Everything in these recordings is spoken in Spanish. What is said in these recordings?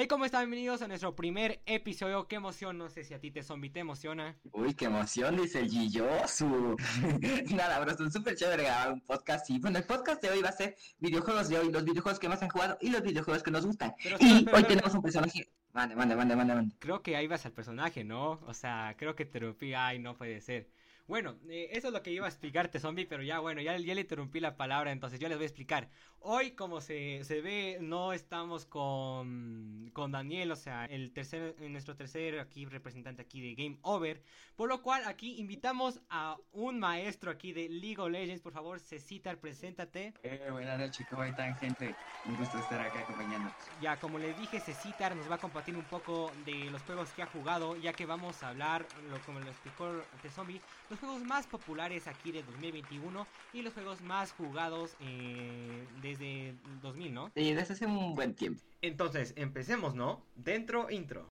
Hey, ¿cómo están? Bienvenidos a nuestro primer episodio. Qué emoción, no sé si a ti te zombie te emociona. Uy, qué emoción, dice el Giyosu. Nada, bro, es súper chévere grabar un podcast. Y bueno, el podcast de hoy va a ser videojuegos de hoy, los videojuegos que más han jugado y los videojuegos que nos gustan. Pero y espera, espera, hoy tenemos un personaje. Mande, mande, mande, mande, mande. Creo que ahí vas al personaje, ¿no? O sea, creo que te interrumpí. Ay, no puede ser. Bueno, eh, eso es lo que iba a explicarte, zombie, pero ya, bueno, ya, ya le interrumpí la palabra, entonces yo les voy a explicar. Hoy, como se, se ve, no estamos con, con Daniel, o sea, el tercer, nuestro tercer aquí representante aquí de Game Over, por lo cual aquí invitamos a un maestro aquí de League of Legends, por favor, Cecitar, preséntate. Eh, buenas noches, ¿cómo están, gente? Un gusto estar acá acompañándonos. Ya, como les dije, Cecitar nos va a compartir un poco de los juegos que ha jugado, ya que vamos a hablar, lo, como lo explicó The Zombie, los juegos más populares aquí de 2021 y los juegos más jugados eh, desde 2000, ¿no? Sí, desde hace un buen tiempo. Entonces, empecemos, ¿no? Dentro intro.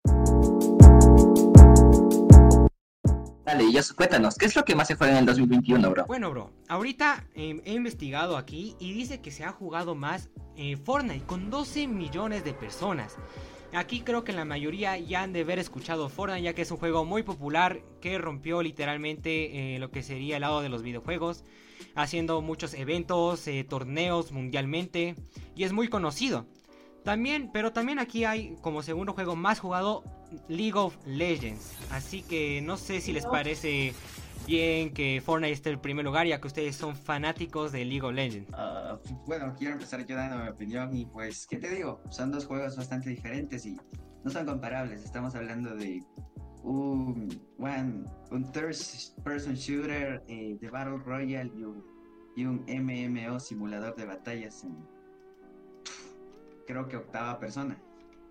Dale, Giyosu, cuéntanos, ¿qué es lo que más se juega en el 2021, bro? Bueno, bro, ahorita eh, he investigado aquí y dice que se ha jugado más eh, Fortnite con 12 millones de personas. Aquí creo que la mayoría ya han de haber escuchado Fortnite ya que es un juego muy popular que rompió literalmente eh, lo que sería el lado de los videojuegos, haciendo muchos eventos, eh, torneos mundialmente y es muy conocido. También, pero también aquí hay como segundo juego más jugado League of Legends. Así que no sé si les parece bien que Fortnite esté en el primer lugar ya que ustedes son fanáticos de League of Legends. Ah, bueno, quiero empezar yo dando mi opinión y pues, ¿qué te digo? Son dos juegos bastante diferentes y no son comparables. Estamos hablando de un, one, un third person shooter eh, de Battle Royale y un, y un MMO simulador de batallas en creo que octava persona.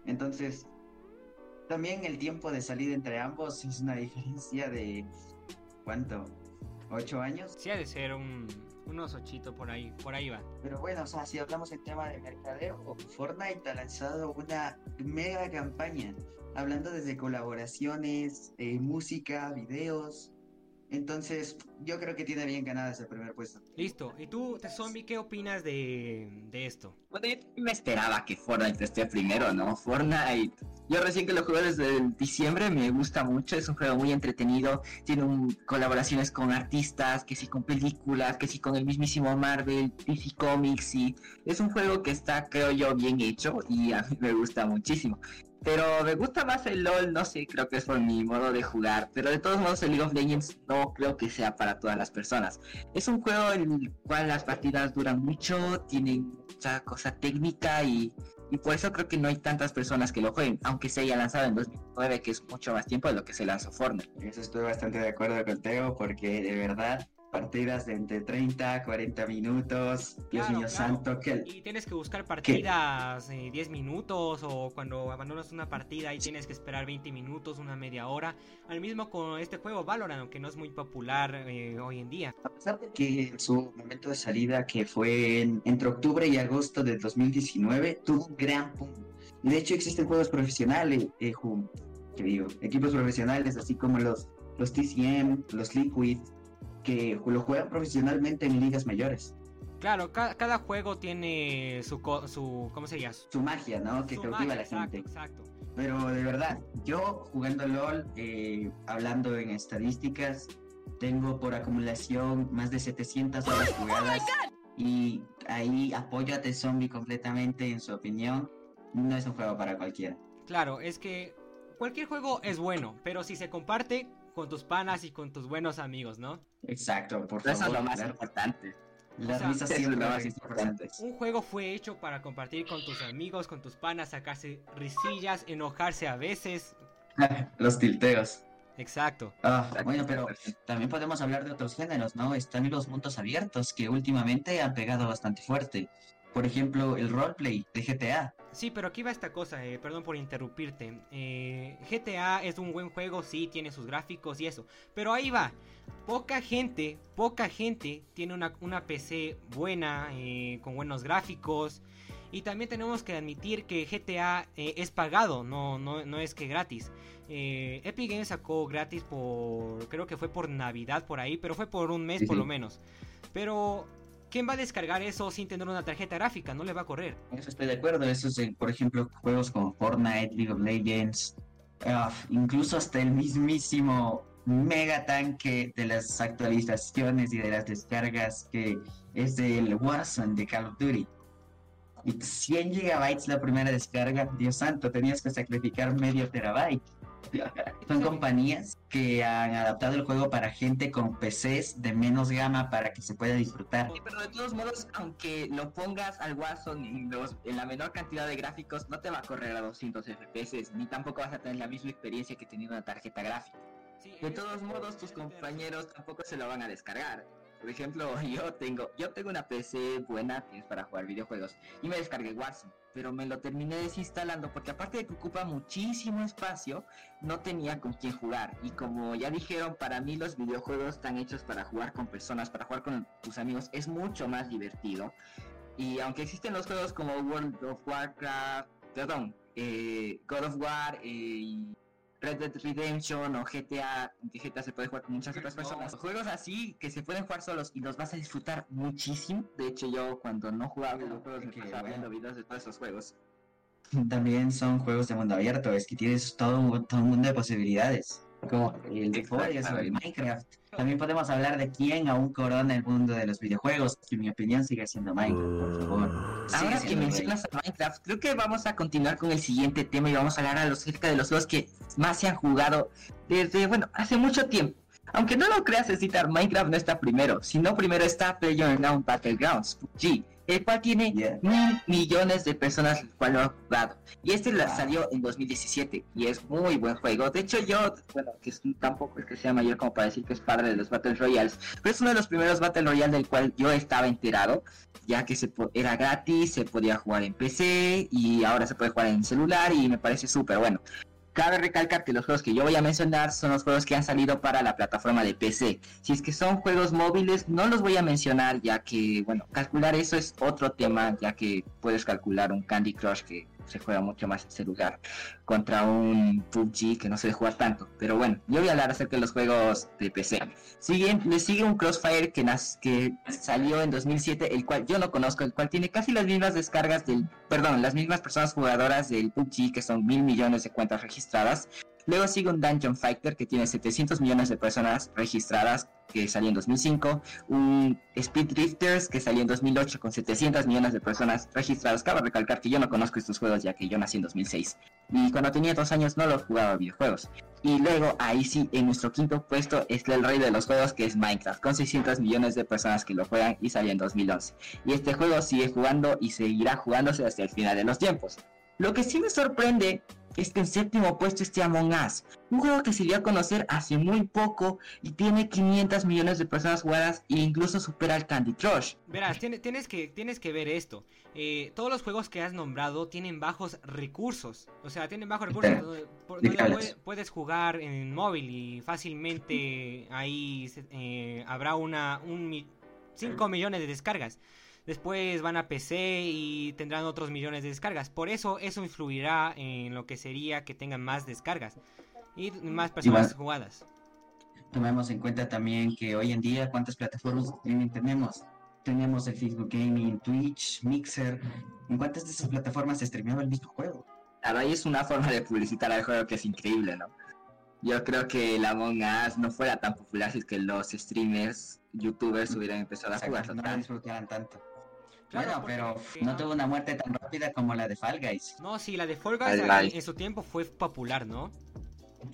Entonces, también el tiempo de salida entre ambos es una diferencia de ¿cuánto? ¿Ocho años? Sí ha de ser un, unos ochitos por ahí, por ahí va. Pero bueno, o sea, si hablamos en tema de mercadeo, Fortnite ha lanzado una mega campaña, hablando desde colaboraciones, eh, música, videos. Entonces, yo creo que tiene bien ganada ese primer puesto. Listo, ¿y tú, The Zombie, qué opinas de, de esto? Bueno, yo me esperaba que Fortnite esté primero, ¿no? Fortnite. Yo recién que lo jugué desde el diciembre, me gusta mucho, es un juego muy entretenido, tiene un- colaboraciones con artistas, que sí con películas, que sí con el mismísimo Marvel, DC Comics, y es un juego que está, creo yo, bien hecho y a mí me gusta muchísimo. Pero me gusta más el LOL, no sé, creo que es por mi modo de jugar, pero de todos modos el League of Legends no creo que sea para todas las personas. Es un juego en el cual las partidas duran mucho, tienen mucha cosa técnica y, y por eso creo que no hay tantas personas que lo jueguen, aunque se haya lanzado en 2009, que es mucho más tiempo de lo que se lanzó Fortnite. Eso estoy bastante de acuerdo con Teo, porque de verdad, partidas de entre 30, 40 minutos, Dios Claro, mío claro. santo, que Y tienes que buscar partidas eh, 10 minutos o cuando abandonas una partida y tienes que esperar 20 minutos, una media hora. Al mismo con este juego Valorant, aunque no es muy popular eh, hoy en día. A pesar de que en su momento de salida, que fue en- entre octubre y agosto de 2019, tuvo un gran boom. De hecho existen juegos profesionales, eh, ¿qué digo? Equipos profesionales, así como los, los TCM, los Liquid, que lo juegan profesionalmente en ligas mayores. Claro, ca- cada juego tiene su, co- su ¿cómo se llama? Su magia, ¿no? Que Su cautiva magia, a la exacto, gente. exacto. Pero de verdad, yo jugando LOL, eh, hablando en estadísticas, tengo por acumulación más de 700 horas jugadas. y ahí apoyo a The Zombie completamente en su opinión. No es un juego para cualquiera. Claro, es que cualquier juego es bueno, pero si se comparte con tus panas y con tus buenos amigos, ¿no? Exacto, por Eso es favor. lo más importante. Las O sea, risas lo más son importantes. Un juego fue hecho para compartir con tus amigos, con tus panas, sacarse risillas, enojarse a veces. Los tilteos. Exacto. Ah, bueno, pero también podemos hablar de otros géneros, ¿no? Están los mundos abiertos que últimamente han pegado bastante fuerte. Por ejemplo, el roleplay de GTA. Sí, pero aquí va esta cosa, eh, perdón por interrumpirte. Eh, GTA es un buen juego, sí, tiene sus gráficos y eso. Pero ahí va. Poca gente, poca gente tiene una, una PC buena, eh, con buenos gráficos. Y también tenemos que admitir que GTA es pagado, no, no, no es que gratis. Eh, Epic Games sacó gratis por, creo que fue por Navidad por ahí, pero fue por un mes Sí, por sí. lo menos. Pero ¿quién va a descargar eso sin tener una tarjeta gráfica? No le va a correr. Eso estoy de acuerdo. Eso es, por ejemplo, juegos como Fortnite, League of Legends, uh, incluso hasta el mismísimo mega tanque de las actualizaciones y de las descargas que es del Warzone de Call of Duty. Y 100 gigabytes la primera descarga, Dios santo, tenías que sacrificar medio terabyte. Son compañías que han adaptado el juego para gente con PCs de menos gama para que se pueda disfrutar. pero de todos modos, aunque lo pongas al Warzone en, en la menor cantidad de gráficos, no te va a correr a 200 FPS, ni tampoco vas a tener la misma experiencia que teniendo una tarjeta gráfica. de todos modos, tus compañeros tampoco se lo van a descargar. Por ejemplo, yo tengo, yo tengo una PC buena que es para jugar videojuegos y me descargué Warzone, pero me lo terminé desinstalando porque aparte de que ocupa muchísimo espacio, no tenía con quién jugar. Y como ya dijeron, para mí los videojuegos están hechos para jugar con personas, para jugar con tus amigos, es mucho más divertido. Y aunque existen los juegos como World of Warcraft, perdón, eh, God of War eh, y Red Dead Redemption o GTA, que GTA se puede jugar con muchas otras personas. Juegos así que se pueden jugar solos y los vas a disfrutar muchísimo. De hecho, yo cuando no jugaba videojuegos me pasaba viendo videos de todos esos juegos. También son juegos de mundo abierto, es que tienes todo un, todo un mundo de posibilidades como el de o el Minecraft. También podemos hablar de quién aún corona el mundo de los videojuegos, que en mi opinión sigue siendo Minecraft, por favor. Ahora que mencionas a Minecraft, creo que vamos a continuar con el siguiente tema y vamos a hablar acerca de los juegos que más se han jugado desde, bueno, hace mucho tiempo. Aunque no lo creas, citar Minecraft no está primero, sino primero está PlayerUnknown's Battlegrounds, PUBG, el cual tiene mil millones de personas el cual lo han jugado. Y este salió en 2017 y es muy buen juego. De hecho, yo, bueno, que tampoco es que sea mayor como para decir que es padre de los Battle Royales, pero es uno de los primeros Battle Royale del cual yo estaba enterado, ya que se era gratis, se podía jugar en PC y ahora se puede jugar en celular y me parece súper bueno. Cabe recalcar que los juegos que yo voy a mencionar son los juegos que han salido para la plataforma de PC. Si es que son juegos móviles, no los voy a mencionar ya que, bueno, calcular eso es otro tema, ya que puedes calcular un Candy Crush que se juega mucho más en celular contra un PUBG que no se jugar tanto. Pero bueno, yo voy a hablar acerca de los juegos de PC. Sigue, le sigue un Crossfire que, que salió en 2007, el cual yo no conozco, el cual tiene casi las mismas descargas del, perdón, las mismas personas jugadoras del PUBG, que son mil millones de cuentas registradas. Luego sigue un Dungeon Fighter que tiene 700 millones de personas registradas que salió en 2005, un Speed Drifters que salió en 2008 con 700 millones de personas registradas. Cabe recalcar que yo no conozco estos juegos ya que yo nací en 2006 y cuando tenía dos años no los jugaba videojuegos. Y luego ahí sí, en nuestro quinto puesto está el rey de los juegos que es Minecraft, con 600 millones de personas que lo juegan y salió en 2011. Y este juego sigue jugando y seguirá jugándose hasta el final de los tiempos. Lo que sí me sorprende es que en séptimo puesto esté Among Us, un juego que se dio a conocer hace muy poco y tiene 500 millones de personas jugadas e incluso supera al Candy Crush. Verás, tienes, que, tienes que ver esto. Eh, todos los juegos que has nombrado tienen bajos recursos. O sea, tienen bajos recursos donde, puedes jugar en móvil y fácilmente ahí eh, habrá una un 5 millones de descargas. Después van a PC y tendrán otros millones de descargas. Por eso eso influirá en lo que sería que tengan más descargas y más personas jugadas. Tomemos en cuenta también que hoy en día cuántas plataformas tenemos. Tenemos el Facebook Gaming, Twitch, Mixer. ¿En cuántas de esas plataformas se streameaba el mismo juego? Claro, ahí es una forma de publicitar al juego que es increíble, ¿no? Yo creo que la Among Us no fuera tan popular si es que los streamers, youtubers hubieran empezado a jugar. No disfrutaran tanto bueno, pero no tuvo una muerte tan rápida como la de Fall Guys. No, sí, la de Fall Guys en su tiempo fue popular, ¿no?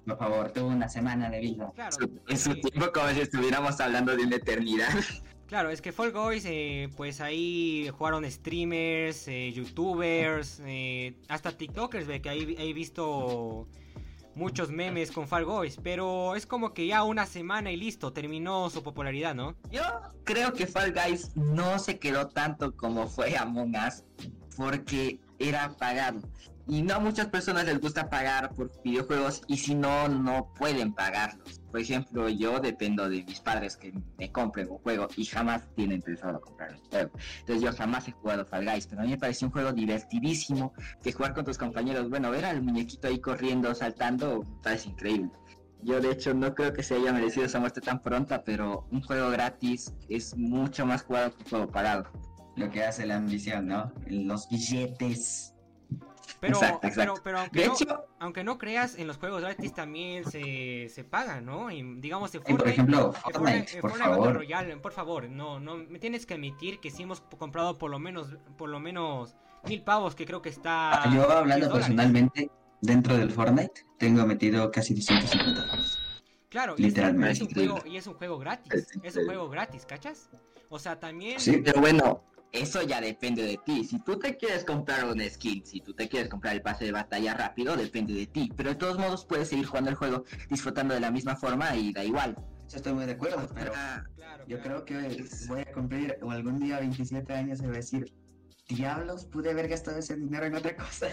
Por favor, tuvo una semana de vida. Claro, en su tiempo como si estuviéramos hablando de una eternidad. Claro, es que Fall Guys, eh, pues ahí jugaron streamers, eh, youtubers, eh, hasta TikTokers, ve que ahí he visto muchos memes con Fall Guys, pero es como que ya una semana y listo, terminó su popularidad, ¿no? Yo creo que Fall Guys no se quedó tanto como fue Among Us, porque era pagado. Y no a muchas personas les gusta pagar por videojuegos y si no, no pueden pagarlos. Por ejemplo, yo dependo de mis padres que me compren un juego y jamás tienen pensado comprar un juego. Entonces yo jamás he jugado Fall Guys, pero a mí me pareció un juego divertidísimo que jugar con tus compañeros. Bueno, ver al muñequito ahí corriendo, saltando, parece increíble. Yo de hecho no creo que se haya merecido esa muerte tan pronta, pero un juego gratis es mucho más jugado que un juego pagado. Lo que hace la ambición, ¿no? Los billetes. Pero, Exacto, exacto. pero, pero aunque, De no, hecho, aunque no creas, en los juegos gratis también se, se paga, ¿no? Y, digamos, en Y por Fortnite, ejemplo, Fortnite, en por Fortnite favor. Royale, por favor, no, no, me tienes que admitir que sí hemos comprado por lo menos, por lo menos mil pavos, que creo que está... Ah, Yo hablando 10 dólares. personalmente, dentro del Fortnite, tengo metido casi 250 pavos. Claro, y es, Literalmente, un juego, y es un juego gratis, Es un increíble. juego gratis, ¿cachas? O sea, también... Sí, pero bueno, eso ya depende de ti. Si tú te quieres comprar un skin, si tú te quieres comprar el pase de batalla rápido, depende de ti. Pero de todos modos puedes seguir jugando el juego disfrutando de la misma forma y da igual. Eso estoy muy de acuerdo, pero Ah, Claro, yo claro. creo que voy a cumplir o algún día 27 años y voy a decir, diablos, pude haber gastado ese dinero en otra cosa.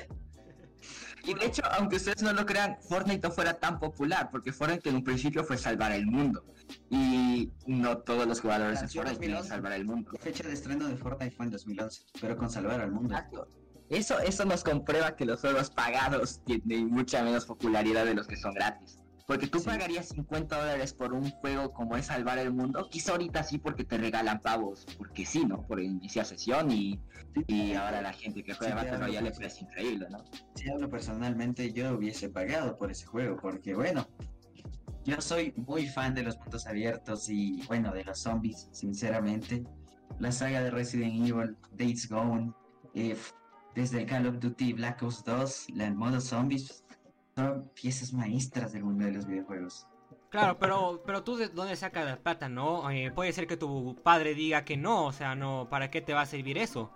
Y de hecho, aunque ustedes no lo crean, Fortnite no fuera tan popular, porque Fortnite en un principio fue salvar el mundo. Y no todos los jugadores de Fortnite quieren 2011. salvar el mundo. La fecha de estreno de Fortnite fue en 2011, pero con salvar al mundo. Exacto. Eso, eso nos comprueba que los juegos pagados tienen mucha menos popularidad de los que son gratis. Porque tú Sí. pagarías 50 dólares por un juego como es Salvar el Mundo, quizá ahorita sí porque te regalan pavos, porque sí, ¿no? Por iniciar sesión y, y ahora la gente que juega Sí, Battle pues. pues, es increíble, ¿no? Si hablo personalmente, yo hubiese pagado por ese juego, porque bueno, yo soy muy fan de los puntos abiertos y bueno, de los zombies, sinceramente. La saga de Resident Evil, Days Gone, eh, desde el Call of Duty Black Ops 2, la en modo zombies, son piezas maestras del mundo de los videojuegos. Claro, pero, pero tú de dónde sacas la plata, ¿no? Eh, puede ser que tu padre diga que no, o sea, no, ¿para qué te va a servir eso?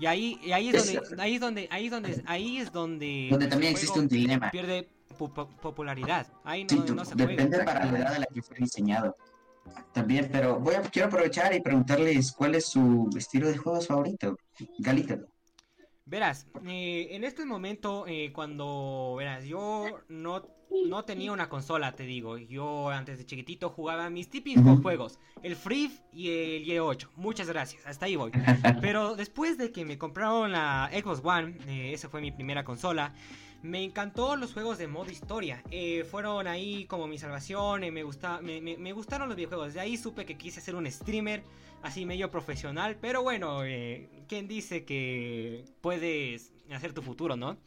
Y ahí, y ahí es donde, ahí es donde, ahí es donde, ahí es donde, Donde también existe un dilema. pierde po- po- popularidad. Ahí no, Sí, tú- no se juega. depende para la edad a la que fue diseñado. También, pero voy a, quiero aprovechar y preguntarles cuál es su estilo de juegos favorito. Galito. Verás, eh, en este momento, eh, cuando, verás, yo no, no tenía una consola, te digo. Yo antes de chiquitito jugaba mis típicos juegos, el Free y el Y8. Muchas gracias, hasta ahí voy. Pero después de que me compraron la Xbox One, eh, esa fue mi primera consola, me encantó los juegos de modo historia. Eh, fueron ahí como mi salvación, eh, me, gusta, me, me- me gustaron los videojuegos. De ahí supe que quise ser un streamer, así medio profesional. Pero bueno, eh, ¿quién dice que puedes hacer tu futuro, no?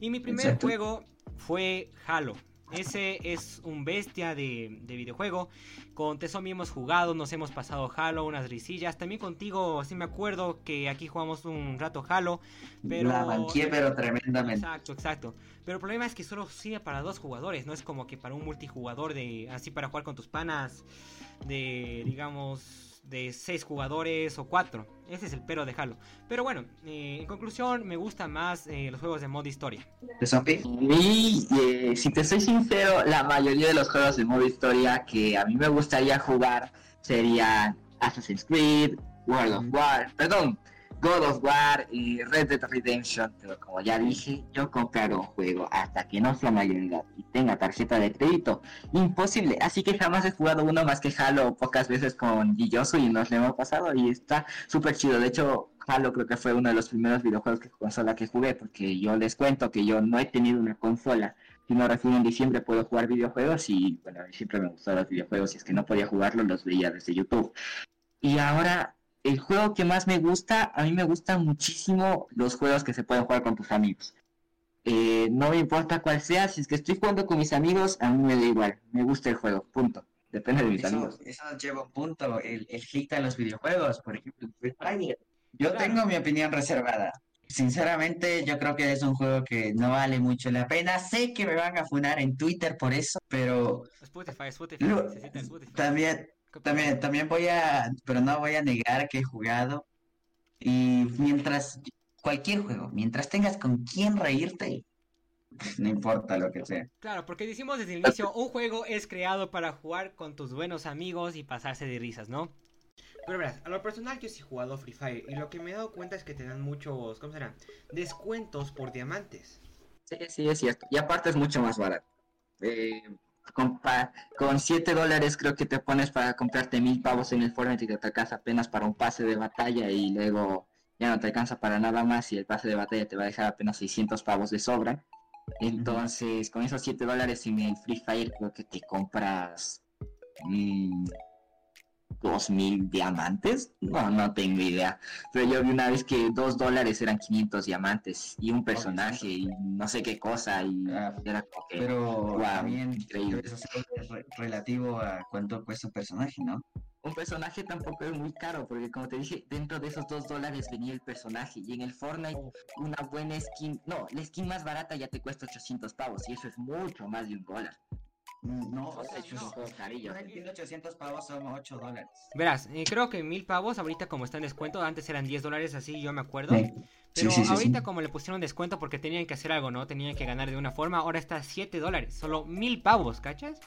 Y mi primer Exacto. juego fue Halo. Ese es un bestia de, de videojuego. Con Tesomi hemos jugado, nos hemos pasado Halo, unas risillas. También contigo, sí me acuerdo que aquí jugamos un rato Halo. Pero... La banqué, pero tremendamente. Exacto, exacto. Pero el problema es que solo sirve para dos jugadores. No es como que para un multijugador de así para jugar con tus panas de digamos de seis jugadores o cuatro. Ese es el pero de Halo. Pero bueno, eh, en conclusión me gustan más eh, los juegos de modo historia. ¿De zombie? Y eh, si te soy sincero, la mayoría de los juegos de modo historia que a mí me gustaría jugar serían Assassin's Creed, World of War, perdón, God of War y Red Dead Redemption. Pero como ya dije, yo comprar un juego hasta que no sea mayor edad y tenga tarjeta de crédito, imposible. Así que jamás he jugado uno más que Halo pocas veces con Gilloso y nos lo hemos pasado y está súper chido. De hecho, Halo creo que fue uno de los primeros videojuegos que consola que jugué, porque yo les cuento que yo no he tenido una consola. sino recién en diciembre puedo jugar videojuegos y bueno, siempre me gustaron los videojuegos y es que no podía jugarlos, los veía desde YouTube. Y ahora, el juego que más me gusta, a mí me gustan muchísimo los juegos que se pueden jugar con tus amigos. Eh, no me importa cuál sea, si es que estoy jugando con mis amigos, a mí me da igual, me gusta el juego, punto. Depende de mis Eso, amigos. eso lleva un punto, el, el hit a los videojuegos, por ejemplo. Yo Claro. tengo mi opinión reservada. Sinceramente, yo creo que es un juego que no vale mucho la pena. Sé que me van a funar en Twitter por eso, pero Spotify, Spotify, Lo- Spotify. también, también, también voy a, pero no voy a negar que he jugado. Y mientras, cualquier juego, mientras tengas con quién reírte, no importa lo que sea. Claro, porque decimos desde el inicio, un juego es creado para jugar con tus buenos amigos y pasarse de risas, ¿no? Pero verás, a lo personal yo sí he jugado Free Fire y lo que me he dado cuenta es que te dan muchos, ¿cómo será? Descuentos por diamantes. Sí, sí, es cierto. Y aparte es mucho más barato. Eh, con, con 7 dólares creo que te pones para comprarte mil pavos en el Fortnite y te alcanza apenas para un pase de batalla y luego ya no te alcanza para nada más y el pase de batalla te va a dejar apenas 600 pavos de sobra. Entonces, con esos 7 dólares en el Free Fire creo que te compras mm, dos mil diamantes. No, no tengo idea. Pero yo vi una vez que 2 dólares eran 500 diamantes y un personaje y no sé qué cosa. Y Ah, era como que, Pero wow, también increíble. hacerlo re- relativo a cuánto cuesta un personaje, ¿no? Un personaje tampoco es muy caro, porque como te dije, dentro de esos 2 dólares venía el personaje. Y en el Fortnite, una buena skin, no, la skin más barata ya te cuesta 800 pavos. Y eso es mucho más de un dólar. No, O sea, es un juego carillo. Yo entiendo 800 pavos son 8 dólares. Verás, eh, creo que mil pavos ahorita como está en descuento, antes eran 10 dólares así, yo me acuerdo. Sí. Pero sí, sí, sí, ahorita sí. como le pusieron descuento porque tenían que hacer algo, ¿no? Tenían que ganar de una forma, ahora está a 7 dólares, solo mil pavos, ¿cachas?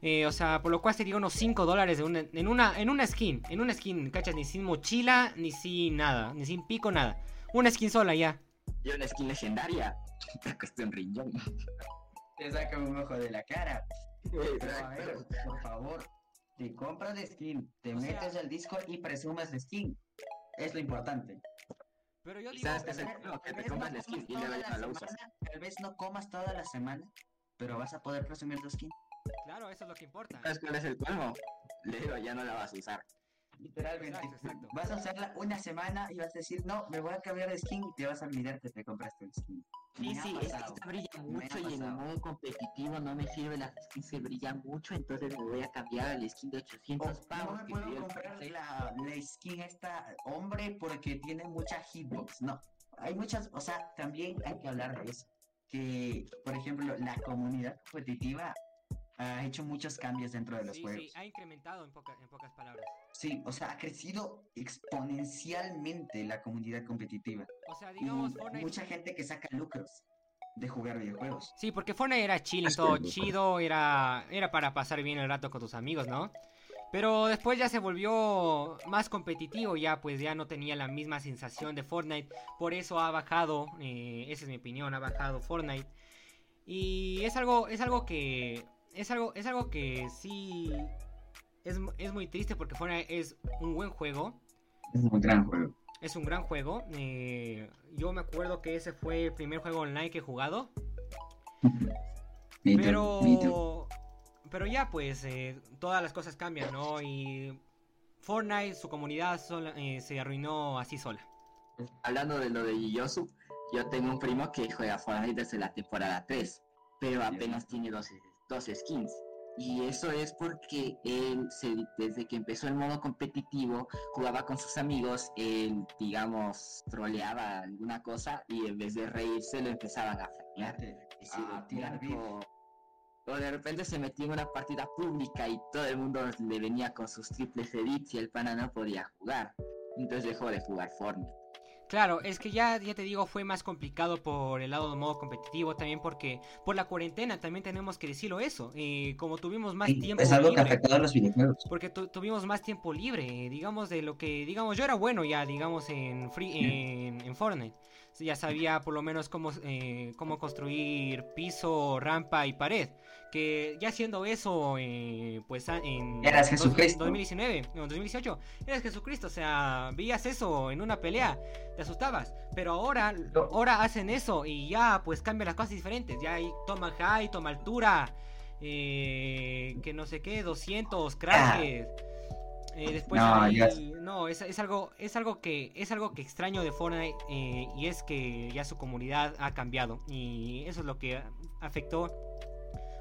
Eh, o sea, por lo cual sería unos 5 dólares una- en, una, en una skin, en una skin, ¿cachas? Ni sin mochila, ni sin nada, ni sin pico, nada. Una skin sola ya. Y una skin legendaria, te cuesta un riñón. Te saca un ojo de la cara. Pero a Exacto. ver, por favor, te compras la skin, te O sea- metes al Discord y presumes la skin. Es lo importante. Pero yo ¿Y digo, sabes qué es el? Que vez te no compras la skin comas y la la usas. semana, Tal vez no comas toda la semana, pero vas a poder presumir tu skin. claro, eso es lo que importa. ¿Sabes cuál es el colmo? Leo, ya no la vas a usar. Literalmente. Exacto, exacto. Vas a usarla una semana y vas a decir, no, me voy a cambiar de skin y te vas a olvidar que te compraste el skin. Sí, Me sí, es que esta brilla Me mucho y en el modo competitivo no me sirve la skin, se brilla mucho, entonces me voy a cambiar al skin de 800 Oh, no pavos. me que puedo comprar la, la skin esta hombre porque tiene mucha hitbox. No, hay muchas, o sea, también hay que hablar de eso. Que, por ejemplo, la comunidad competitiva ha hecho muchos cambios dentro de los Sí, juegos. sí, ha incrementado en, poca- en pocas palabras. Sí, o sea, ha crecido exponencialmente la comunidad competitiva. O sea, Y digamos, Fortnite... mucha gente que saca lucros de jugar videojuegos. Sí, porque Fortnite era chilling, todo chido, era, era para pasar bien el rato con tus amigos, ¿no? Pero después ya se volvió más competitivo, ya pues ya no tenía la misma sensación de Fortnite, por eso ha bajado, eh, esa es mi opinión, ha bajado Fortnite. Y es algo, es algo que, es algo, es algo que sí es, es muy triste porque Fortnite es un buen juego, Es un gran juego. es un gran juego. eh, yo me acuerdo que ese fue el primer juego online que he jugado. Pero, pero ya pues eh, todas las cosas cambian, ¿no? Y Fortnite, su comunidad sola- eh, se arruinó así sola. Hablando de lo de Yosu, yo tengo un primo que juega Fortnite desde la temporada 3, pero apenas tiene dos, dos skins. Y eso es porque él, se, desde que empezó el modo competitivo, jugaba con sus amigos, él, digamos, troleaba alguna cosa y en vez de reírse lo empezaban a flamear. decir, a el tirar tiempo- O de repente se metía en una partida pública y todo el mundo le venía con sus triples edits y el pana no podía jugar. Entonces dejó de jugar Fortnite. Claro, es que ya, ya te digo, fue más complicado por el lado del modo competitivo, también porque por la cuarentena también tenemos que decirlo eso. eh, como tuvimos más Sí, tiempo es algo que afectó a los videojuegos. porque tu- tuvimos más tiempo libre, eh, digamos, de lo que, digamos, yo era bueno ya, digamos, en, free, en, en Fortnite. Ya sabía por lo menos cómo, eh, cómo construir piso, rampa y pared. Que ya haciendo eso, eh, pues a- en Eras dos- Jesucristo. 2019, no, 2018, eras Jesucristo, o sea, veías eso en una pelea, te asustabas. Pero ahora, No. ahora hacen eso y ya pues cambian las cosas diferentes. Ya hay toma high, toma altura, eh, que no sé qué, 200 crashes. Eh, después No, es, es algo es algo que es algo que extraño de Fortnite eh, y es que ya su comunidad ha cambiado y eso es lo que afectó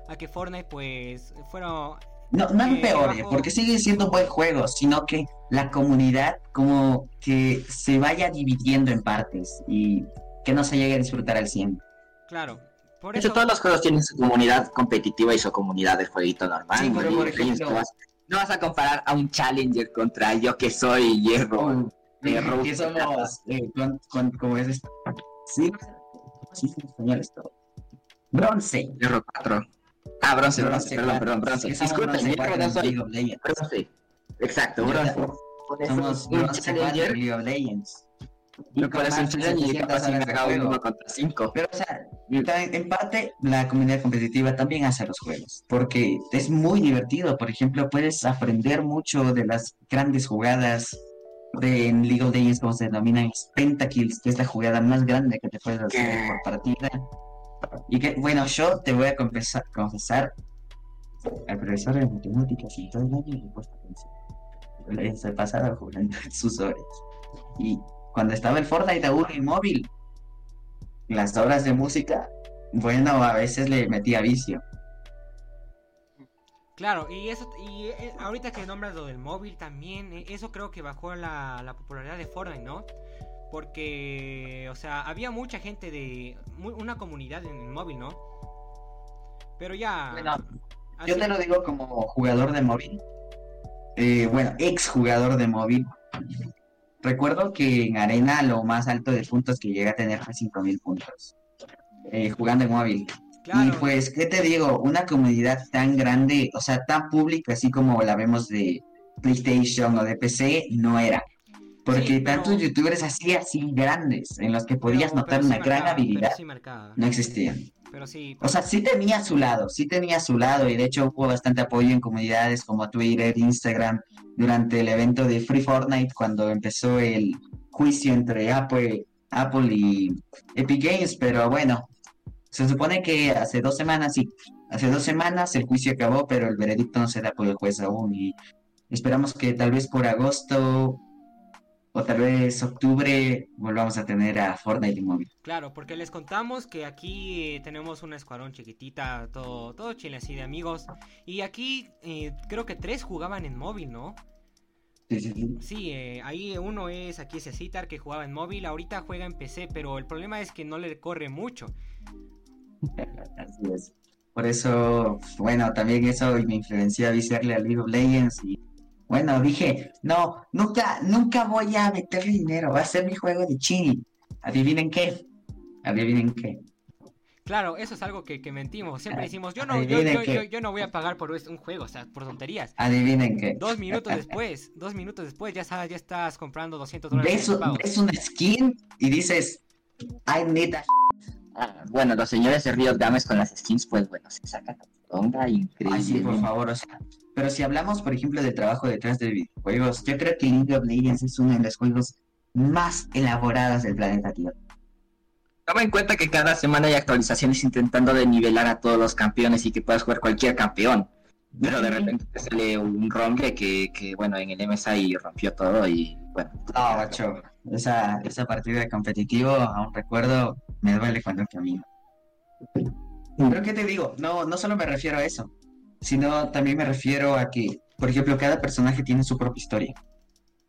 a que Fortnite pues fuera No, no Eh, empeore, bajo- porque sigue siendo un buen juego, sino que la comunidad como que se vaya dividiendo en partes y que no se llegue a disfrutar al 100. claro. Por De hecho, eso todos los juegos tienen su comunidad competitiva y su comunidad de jueguito normal. Sí, por ejemplo- no, vas, no vas a comparar a un Challenger contra yo que soy hierro. Uh, de Rogue que somos, eh, con, con- ¿cómo es esto? Sí, sí, en español esto. Bronce. Hierro 4. Ah, bronce, bronce, perdón, perdón, bronce. Disculpen, en soy. League of Legends. Bronce. Exacto, Yo bronce. Somos bronce 4 Challenger en League of Legends. Yo por con eso un Challenger y 700 capaz me horas de haga un juego. 1 contra 5. Pero, o sea, ta- en parte la comunidad competitiva también hace los juegos, porque es muy divertido. Por ejemplo, puedes aprender mucho de las grandes jugadas de en League of Legends, como se denominan, pentakills, que es la jugada más grande que te puedes hacer por partida. Y que, bueno, yo te voy a confesar, confesar al profesor de matemáticas y todo el año le he puesto atención. Le he pasado jugando sus horas. Y cuando estaba el Fortnite aún en móvil, las horas de música, bueno, a veces le metía vicio. Claro, y eso y eh, ahorita que nombras lo del móvil también, eh, eso creo que bajó la, la popularidad de Fortnite, ¿no? Porque, o sea, había mucha gente de mu- una comunidad en el móvil, ¿no? Pero ya Bueno, así- Yo te lo digo como jugador de móvil. Eh, bueno, ex jugador de móvil. Recuerdo que en Arena lo más alto de puntos que llegué a tener fue 5000 puntos. eh, jugando en móvil. Y pues, ¿qué te digo? Una comunidad tan grande, o sea, tan pública, así como la vemos de PlayStation o de PC, no era. Porque Sí, pero- tantos youtubers así, así grandes, en los que podías pero- notar pero sí una gran habilidad, no existían. pero sí, O sea, sí tenía su lado, sí tenía su lado, y de hecho hubo bastante apoyo en comunidades como Twitter, Instagram, durante el evento de Free Fortnite, cuando empezó el juicio entre Apple, Apple y Epic Games, pero bueno, se supone que hace dos semanas, sí, hace dos semanas el juicio acabó, pero el veredicto no se da por el juez aún, y esperamos que tal vez por agosto o tal vez octubre volvamos a tener a Fortnite en móvil. Claro, porque les contamos que aquí eh, tenemos una escuadrón chiquitita, todo, todo chile así de amigos. Y aquí eh, creo que tres jugaban en móvil, ¿no? Sí, sí, sí. Sí, eh, ahí uno es aquí ese Citar que jugaba en móvil, ahorita juega en PC, pero el problema es que no le corre mucho. Así es. Por eso, bueno, también eso me influenció a viciarle a League of Legends y bueno, dije, no, nunca, nunca voy a meterle dinero, va a ser mi juego de chill. Adivinen qué, adivinen qué. Claro, eso es algo que, que mentimos. Siempre decimos, yo no, yo, yo, yo- yo no voy a pagar por un juego, o sea, por tonterías. Adivinen qué. Dos minutos después, dos minutos después ya sabes, ya estás comprando 200 dólares Ves, una skin y dices, I need a Ah, bueno, los señores de Riot Games con las skins, pues bueno, se sacan tonga increíble. Ay, sí, por favor, o sea. Pero si hablamos, por ejemplo, del trabajo detrás de videojuegos, yo creo que League of Legends es uno de los juegos más elaborados del planeta Tierra. Toma en cuenta que cada semana hay actualizaciones intentando de nivelar a todos los campeones y que puedas jugar cualquier campeón. Pero de repente te sale un rompe que, que bueno, en el MSI rompió todo y bueno. No, macho, esa, esa partida de competitivo, aún recuerdo, me duele cuando camino. Pero ¿qué te digo? No, no solo me refiero a eso, sino también me refiero a que, por ejemplo, cada personaje tiene su propia historia.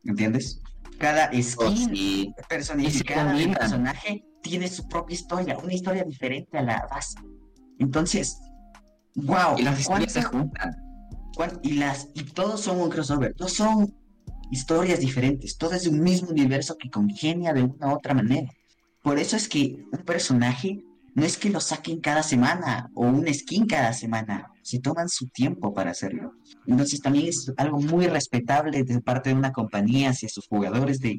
¿Entiendes? Cada Oh, skin sí. personificada del personaje tiene su propia historia, una historia diferente a la base. Entonces, wow, Y las historias se juntan. ¿Cuán- y las y todos son un crossover, todos son historias diferentes, todo es de un mismo universo que congenia de una u otra manera. Por eso es que un personaje no es que lo saquen cada semana o un skin cada semana, se toman su tiempo para hacerlo. Entonces también es algo muy respetable de parte de una compañía hacia sus jugadores de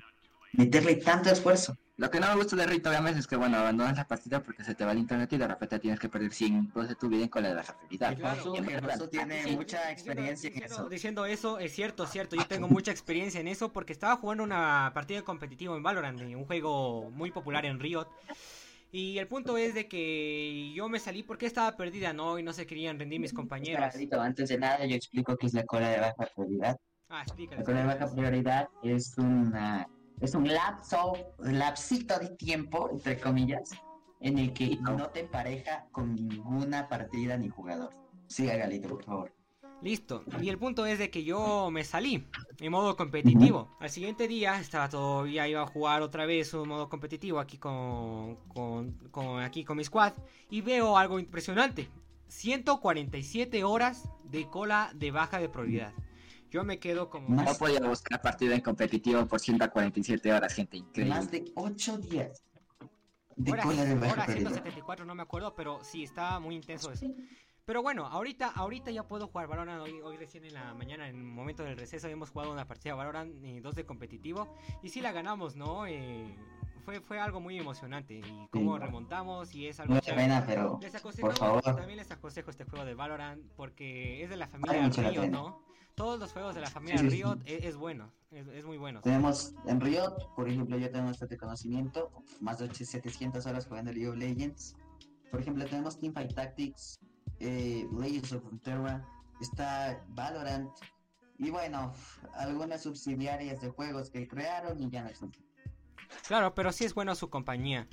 meterle tanto esfuerzo. Lo que no me gusta de Rito Games es que, bueno, abandonas la partida porque se te va el internet y de repente tienes que perder 100 minutos de tu vida en cola de la facilidad. Claro. Tiene Sí, mucha diciendo- experiencia en diciendo, eso. Diciendo eso, es cierto, es cierto. Yo tengo mucha experiencia en eso porque estaba jugando una partida competitiva en Valorant, un juego muy popular en Riot. Y el punto es de que yo me salí porque estaba perdida, ¿no? Y no se querían rendir mis compañeros. Paradito, antes de nada yo explico qué es la cola de baja prioridad. Ah, explícale. La cola de baja prioridad es una es un lapso, lapsito de tiempo, entre comillas, en el que no te empareja con ninguna partida ni jugador. Siga Galito, por favor. Listo. Y el punto es de que yo me salí en modo competitivo. Al siguiente día estaba todo, ya iba a jugar otra vez un modo competitivo aquí con, con, con- aquí con mi squad y veo algo impresionante. 147 horas de cola de baja de prioridad. Yo me quedo como Más- No podía buscar partida en competitivo por 147 horas, gente, increíble. Más de 8 días de Hora, cola de baja hora prioridad. 174, no me acuerdo, pero sí, está muy intenso eso. Pero bueno, ahorita, ahorita ya puedo jugar Valorant. Hoy, hoy recién en la mañana, en el momento del receso, hemos jugado una partida de Valorant, eh, dos de competitivo. Y sí la ganamos, ¿no? Eh, fue, fue algo muy emocionante. Y cómo Sí. remontamos y es algo Mucha pena, pero Les aconsejo, por favor. también les aconsejo este juego de Valorant porque es de la familia Riot. ¿no? Todos los juegos de la familia Sí, sí, sí. Riot es, es bueno, es, es muy bueno. tenemos en Riot, por ejemplo, yo tengo este conocimiento, más de 700 horas jugando League of Legends. Por ejemplo, tenemos Teamfight Tactics, eh, Legends of está Valorant y bueno, algunas subsidiarias de juegos que crearon y ya no son. Claro, pero sí es bueno su compañía.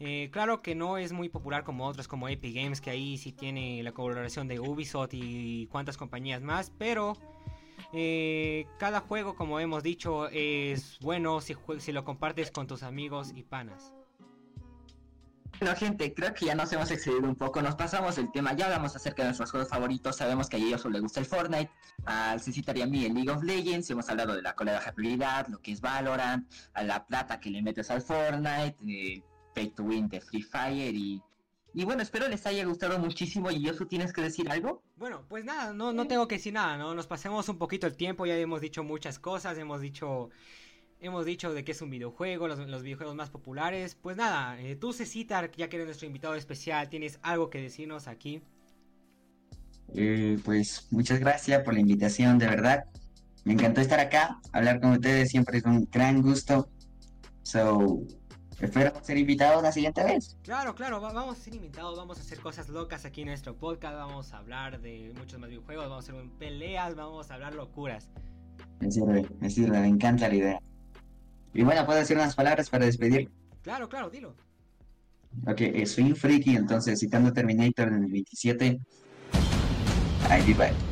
Eh, claro que no es muy popular como otros como Epic Games, que ahí sí tiene la colaboración de Ubisoft y cuantas compañías más, pero eh, cada juego, como hemos dicho, es bueno si lo compartes con tus amigos y panas. Bueno, gente, creo que ya nos hemos excedido un poco. Nos pasamos el tema. Ya hablamos acerca de nuestros juegos favoritos. Sabemos que a ellos le gusta el Fortnite. Al Cecita y a mí el League of Legends. Hemos hablado de la colega lo que es Valorant, a la plata que le metes al Fortnite, eh, Pay to Win de Free Fire y. Y bueno, espero les haya gustado muchísimo. ¿Y tú tienes que decir algo? Bueno, pues nada, no, no tengo que decir nada, ¿no? Nos pasemos un poquito el tiempo, ya hemos dicho muchas cosas, hemos dicho Hemos dicho de que es un videojuego, los, videojuegos más populares. Pues nada, eh, tú Cecitar, ya que eres nuestro invitado especial, ¿tienes algo que decirnos aquí? Eh, pues muchas gracias por la invitación, de verdad. Me encantó estar acá, hablar con ustedes siempre es un gran gusto. So, espero ser invitado la siguiente vez. Claro, claro, vamos a ser invitados, vamos a hacer cosas locas aquí en nuestro podcast, vamos a hablar de muchos más videojuegos, vamos a hacer peleas, vamos a hablar locuras. Me sirve, me sirve, me encanta la idea. Y bueno, puedo decir unas palabras para despedir. Claro, claro, dilo. Ok, eh, soy un friki, entonces citando Terminator en el 27. I'll be.